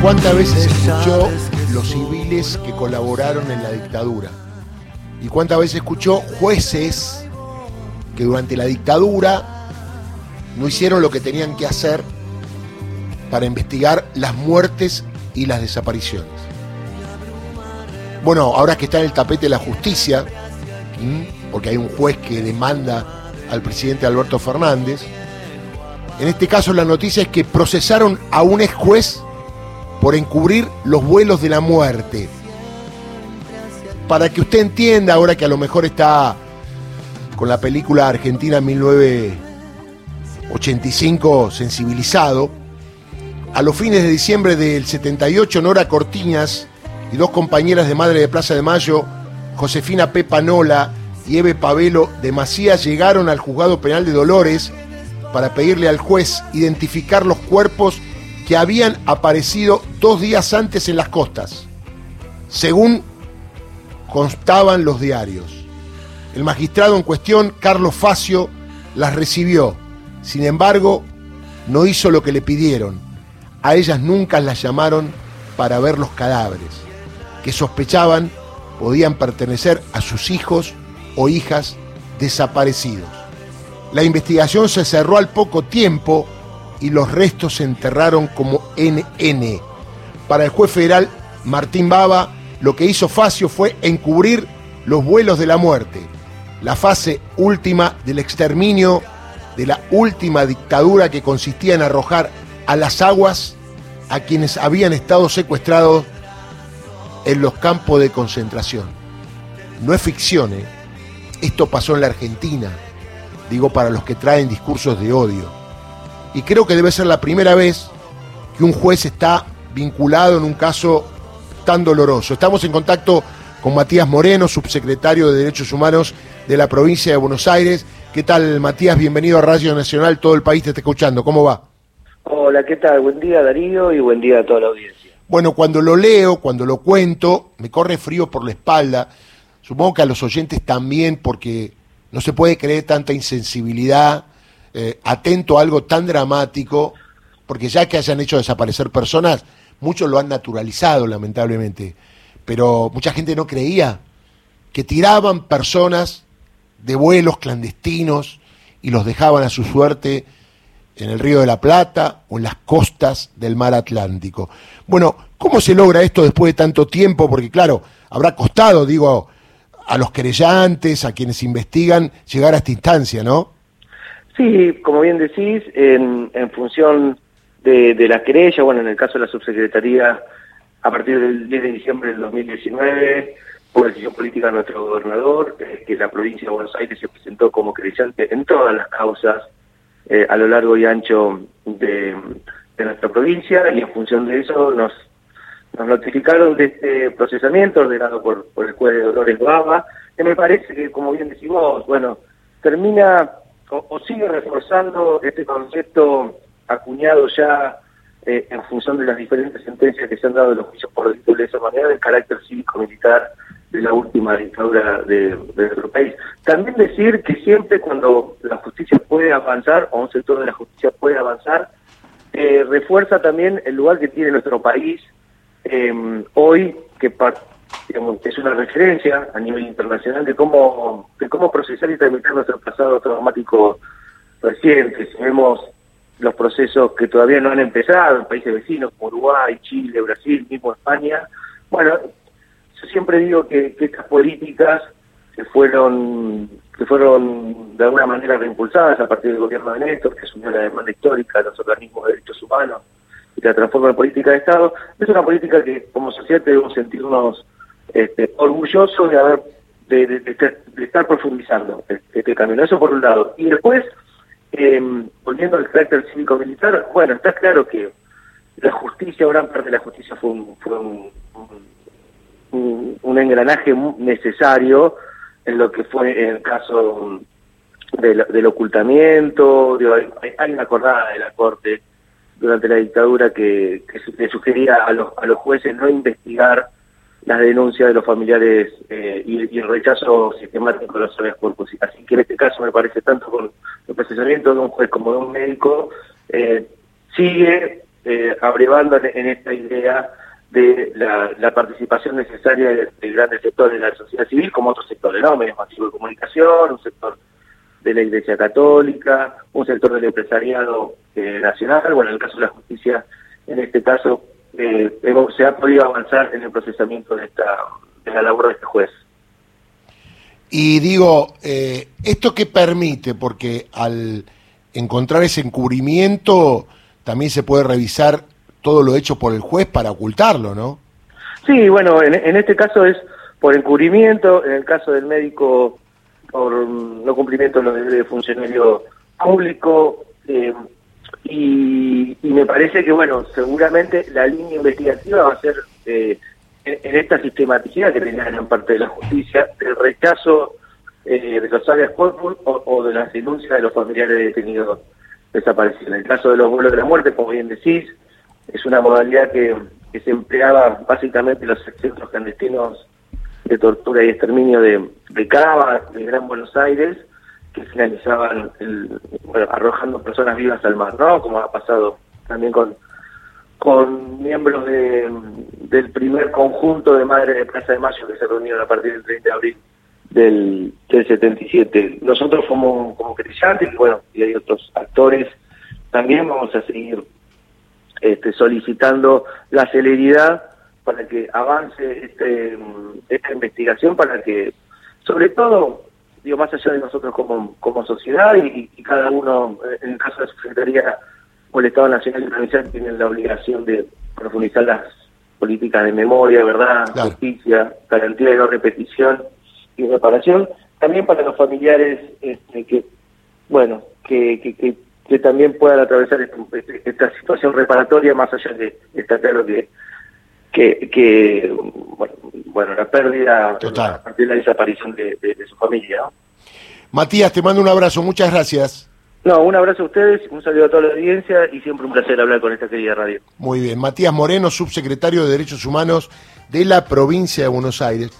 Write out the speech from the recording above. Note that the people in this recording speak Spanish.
¿Cuántas veces escuchó los civiles que colaboraron en la dictadura? ¿Y cuántas veces escuchó jueces que durante la dictadura no hicieron lo que tenían que hacer para investigar las muertes y las desapariciones? Bueno, ahora que está en el tapete la justicia, porque hay un juez que demanda al presidente Alberto Fernández, en este caso la noticia es que procesaron a un ex juez por encubrir los vuelos de la muerte. Para que usted entienda, ahora que a lo mejor está con la película Argentina 1985 sensibilizado, a los fines de diciembre del 78, Nora Cortiñas y dos compañeras de Madre de Plaza de Mayo, Josefina Pepanola y Eve Pavelo de Macías, llegaron al juzgado penal de Dolores para pedirle al juez identificar los cuerpos que habían aparecido dos días antes en las costas, según constaban los diarios. El magistrado en cuestión, Carlos Facio, las recibió. Sin embargo, no hizo lo que le pidieron. A ellas nunca las llamaron para ver los cadáveres, que sospechaban podían pertenecer a sus hijos o hijas desaparecidos. La investigación se cerró al poco tiempo y los restos se enterraron como NN. Para el juez federal Martín Baba, lo que hizo Facio fue encubrir los vuelos de la muerte, la fase última del exterminio de la última dictadura que consistía en arrojar a las aguas a quienes habían estado secuestrados en los campos de concentración. No es ficción, ¿eh? esto pasó en la Argentina, digo para los que traen discursos de odio y creo que debe ser la primera vez que un juez está vinculado en un caso tan doloroso. Estamos en contacto con Matías Moreno, subsecretario de Derechos Humanos de la provincia de Buenos Aires. ¿Qué tal, Matías? Bienvenido a Radio Nacional, todo el país te está escuchando. ¿Cómo va? Hola, ¿qué tal? Buen día, Darío, y buen día a toda la audiencia. Bueno, cuando lo leo, cuando lo cuento, me corre frío por la espalda. Supongo que a los oyentes también, porque no se puede creer tanta insensibilidad eh, atento a algo tan dramático, porque ya que hayan hecho desaparecer personas, muchos lo han naturalizado, lamentablemente, pero mucha gente no creía que tiraban personas de vuelos clandestinos y los dejaban a su suerte en el Río de la Plata o en las costas del mar Atlántico. Bueno, ¿cómo se logra esto después de tanto tiempo? Porque claro, habrá costado, digo, a los querellantes, a quienes investigan, llegar a esta instancia, ¿no? Sí, como bien decís, en, función de, la querella, bueno, en el caso de la subsecretaría, a partir del 10 de diciembre del 2019, por decisión política de nuestro gobernador, eh, que la provincia de Buenos Aires se presentó como querellante en todas las causas eh, a lo largo y ancho de, nuestra provincia, y en función de eso nos, notificaron de este procesamiento ordenado por, por el juez de Dolores Baba, que me parece que, como bien decimos, bueno, termina o, sigue reforzando este concepto acuñado ya eh, en función de las diferentes sentencias que se han dado en los juicios por delito de esa manera del carácter cívico-militar de la última dictadura de, nuestro país. También decir que siempre cuando la justicia puede avanzar, o un sector de la justicia puede avanzar, eh, refuerza también el lugar que tiene nuestro país eh, hoy, que es una referencia a nivel internacional de cómo, de cómo procesar y tramitar nuestro pasado traumático reciente. Si vemos los procesos que todavía no han empezado en países vecinos como Uruguay, Chile, Brasil, mismo España, bueno, yo siempre digo que, estas políticas que fueron que fueron de alguna manera reimpulsadas a partir del gobierno de Néstor, que asumió la demanda histórica de los organismos de derechos humanos y la transforma en política de Estado, es una política que como sociedad debemos sentirnos este, orgulloso de haber de, estar profundizando este camino. Eso por un lado. Y después, em, volviendo al carácter cívico-militar, bueno, está claro que la justicia, gran parte de la justicia fue un, fue un, engranaje necesario en lo que fue el caso del, ocultamiento, hay, hay, una acordada de la Corte durante la dictadura que, que, sugería a los, a los jueces no investigar las denuncias de los familiares eh, y, el rechazo sistemático de los habeas corpus. Así que en este caso me parece tanto con el procesamiento de un juez como de un médico, eh, sigue eh, abrevando en, esta idea de la, participación necesaria de, grandes sectores de la sociedad civil, como otros sectores, ¿no? Medios masivos de comunicación, un sector de la Iglesia Católica, un sector del empresariado eh, nacional, bueno, en el caso de la justicia, en este caso, eh, se ha podido avanzar en el procesamiento de, esta, de la labor de este juez. Y digo, eh, ¿esto qué permite? Porque al encontrar ese encubrimiento, también se puede revisar todo lo hecho por el juez para ocultarlo, ¿no? Sí, bueno, en, este caso es por encubrimiento, en el caso del médico por no cumplimiento de los deberes de funcionario público, eh, y, me parece que, bueno, seguramente la línea investigativa va a ser eh, en, esta sistematicidad que tenía en parte de la justicia, el rechazo eh, de los áreas corpus o, de las denuncias de los familiares detenidos desaparecidos. En el caso de los vuelos de la muerte, como bien decís, es una modalidad que, se empleaba básicamente en los centros clandestinos de tortura y exterminio de, de Cava, de Gran Buenos Aires, que finalizaban arrojando personas vivas al mar, ¿no? Como ha pasado también con con miembros de, del primer conjunto de Madres de Plaza de Mayo que se reunieron a partir del 30 de abril del, del 77. Nosotros como, como y bueno, y hay otros actores, también vamos a seguir este, solicitando la celeridad para que avance este, esta investigación, para que, sobre todo, digo, más allá de nosotros como, como sociedad y, y cada uno, en el caso de la Secretaría o el Estado Nacional y Provincial tienen la obligación de profundizar las políticas de memoria, verdad, justicia, garantía de no repetición y reparación, también para los familiares este, que, bueno, que, que, que, también puedan atravesar este, esta situación reparatoria, más allá de está claro que que, que bueno, la pérdida a partir de la desaparición de, de su familia. Matías, te mando un abrazo, muchas gracias. No, un abrazo a ustedes, un saludo a toda la audiencia y siempre un placer hablar con esta querida radio. Muy bien, Matías Moreno, subsecretario de Derechos Humanos de la provincia de Buenos Aires.